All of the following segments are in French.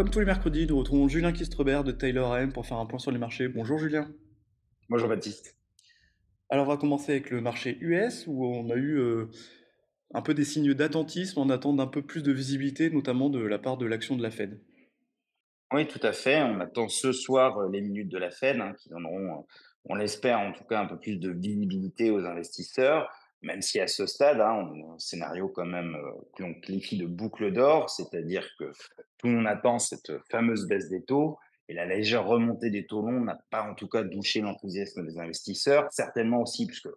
Comme tous les mercredis, nous retrouvons Julien Kistrebert de Taylor AM pour faire un point sur les marchés. Bonjour Julien. Bonjour Baptiste. Alors on va commencer avec le marché US où on a eu euh, un peu des signes d'attentisme en attendant d'un peu plus de visibilité, notamment de la part de l'action de la Fed. Oui, tout à fait. On attend ce soir euh, les minutes de la Fed hein, qui donneront, euh, on l'espère en tout cas, un peu plus de visibilité aux investisseurs même si à ce stade, hein, on a un scénario quand même euh, que l'on qualifie de boucle d'or, c'est-à-dire que tout le monde attend cette fameuse baisse des taux et la légère remontée des taux longs n'a pas en tout cas douché l'enthousiasme des investisseurs, certainement aussi puisque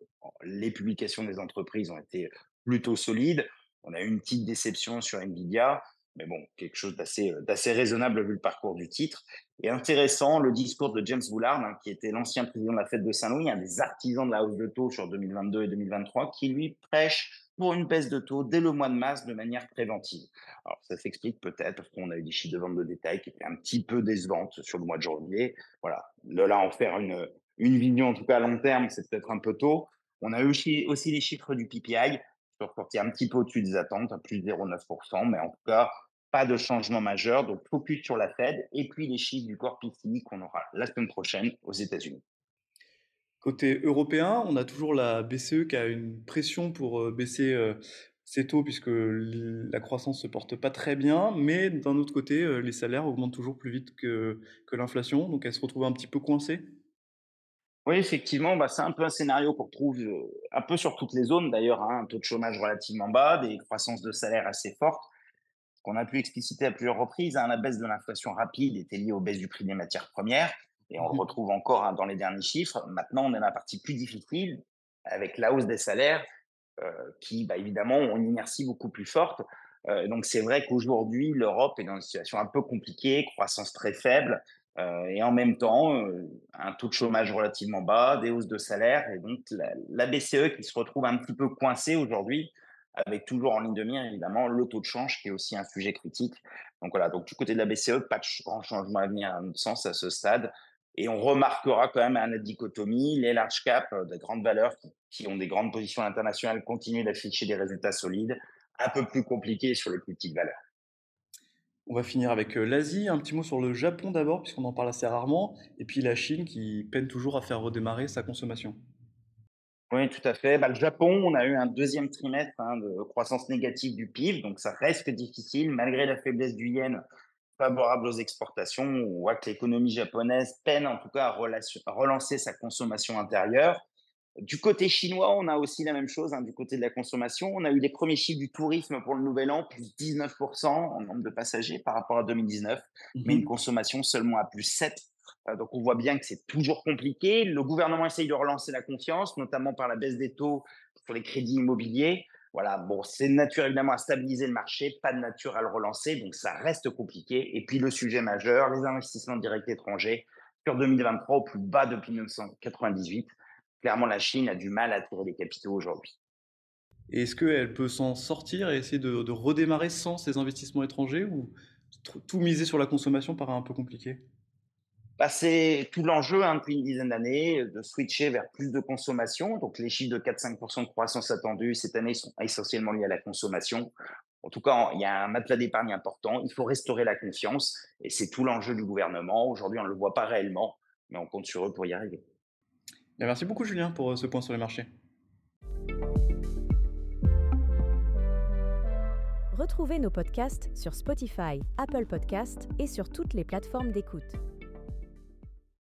les publications des entreprises ont été plutôt solides. On a eu une petite déception sur Nvidia, mais bon, quelque chose d'assez, euh, d'assez raisonnable vu le parcours du titre. Et intéressant, le discours de James Bullard, hein, qui était l'ancien président de la Fête de Saint-Louis, un des artisans de la hausse de taux sur 2022 et 2023, qui lui prêche pour une baisse de taux dès le mois de mars de manière préventive. Alors, ça s'explique peut-être parce qu'on a eu des chiffres de vente de détail qui étaient un petit peu décevantes sur le mois de janvier. Voilà. De là, en faire une, une vision, en tout cas à long terme, c'est peut-être un peu tôt. On a eu aussi, les chiffres du PPI, sont sortis un petit peu au-dessus des attentes, à plus de 0,9%, mais en tout cas, pas de changement majeur. Donc, focus sur la Fed et puis les chiffres du corps PCI qu'on aura la semaine prochaine aux États-Unis. Côté européen, on a toujours la BCE qui a une pression pour euh, baisser euh, ses taux puisque la croissance se porte pas très bien, mais d'un autre côté, euh, les salaires augmentent toujours plus vite que, que l'inflation, donc elle se retrouve un petit peu coincée. Oui, effectivement, bah, c'est un peu un scénario qu'on retrouve un peu sur toutes les zones d'ailleurs, hein, un taux de chômage relativement bas, des croissances de salaires assez fortes qu'on a pu expliciter à plusieurs reprises, hein, la baisse de l'inflation rapide était liée aux baisses du prix des matières premières, et on le mmh retrouve encore hein, dans les derniers chiffres. Maintenant, on est dans la partie plus difficile, avec la hausse des salaires, euh, qui, bah, évidemment, ont une inertie beaucoup plus forte. Euh, donc, c'est vrai qu'aujourd'hui, l'Europe est dans une situation un peu compliquée, croissance très faible, euh, et en même temps, un taux de chômage relativement bas, des hausses de salaires, et donc la, BCE qui se retrouve un petit peu coincée aujourd'hui avec toujours en ligne de mire, évidemment, le taux de change qui est aussi un sujet critique. Donc voilà, donc du côté de la BCE, pas de grand changement à venir à notre sens à ce stade. Et on remarquera quand même la dichotomie, les large caps euh, de grandes valeurs qui, ont des grandes positions internationales continuent d'afficher des résultats solides, un peu plus compliqués sur les plus petites valeurs. On va finir avec euh, l'Asie, un petit mot sur le Japon d'abord, puisqu'on en parle assez rarement, et puis la Chine qui peine toujours à faire redémarrer sa consommation. Oui, tout à fait. Bah, le Japon, on a eu un deuxième trimestre hein, de croissance négative du PIB, donc ça reste difficile malgré la faiblesse du yen favorable aux exportations. On voit que l'économie japonaise peine en tout cas à, relancer sa consommation intérieure. Du côté chinois, on a aussi la même chose, hein, du côté de la consommation. On a eu les premiers chiffres du tourisme pour le nouvel an, plus 19% en nombre de passagers par rapport à 2019, mais une mmh consommation seulement à plus 7 euh, donc on voit bien que c'est toujours compliqué. Le gouvernement essaye de relancer la confiance, notamment par la baisse des taux sur les crédits immobiliers. Voilà, bon, c'est nature évidemment à stabiliser le marché, pas de nature à le relancer, donc ça reste compliqué. Et puis le sujet majeur, les investissements directs étrangers sur 2023 au plus bas depuis 1998. Clairement, la Chine a du mal à attirer les capitaux aujourd'hui. Est-ce qu'elle peut s'en sortir et essayer de, de redémarrer sans ces investissements étrangers ou tout miser sur la consommation paraît un peu compliqué? Bah, c'est tout l'enjeu hein, depuis une dizaine d'années de switcher vers plus de consommation. Donc les chiffres de 4-5% de croissance attendus cette année sont essentiellement liés à la consommation. En tout cas, il y a un matelas d'épargne important. Il faut restaurer la confiance et c'est tout l'enjeu du gouvernement. Aujourd'hui, on ne le voit pas réellement, mais on compte sur eux pour y arriver. Merci beaucoup, Julien, pour euh, ce point sur les marchés. Retrouvez nos podcasts sur Spotify, Apple Podcasts et sur toutes les plateformes d'écoute.